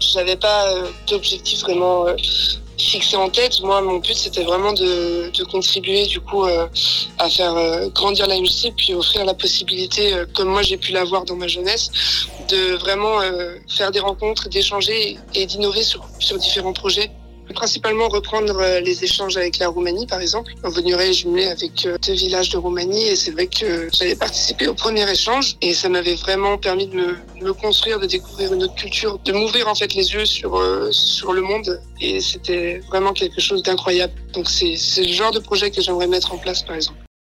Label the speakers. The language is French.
Speaker 1: J'avais pas d'objectif vraiment fixé en tête. Moi, mon but, c'était vraiment de, contribuer du coup euh, à faire euh, grandir la puis offrir la possibilité, euh, comme moi j'ai pu l'avoir dans ma jeunesse, de vraiment faire des rencontres, d'échanger et d'innover sur différents projets principalement reprendre euh, les échanges avec la Roumanie, par exemple. On venait jumeler avec euh, deux villages de Roumanie et c'est vrai que j'avais participé au premier échange et ça m'avait vraiment permis de me, construire, de découvrir une autre culture, de m'ouvrir en fait les yeux sur, euh, sur le monde et c'était vraiment quelque chose d'incroyable. Donc c'est le genre de projet que j'aimerais mettre en place, par exemple.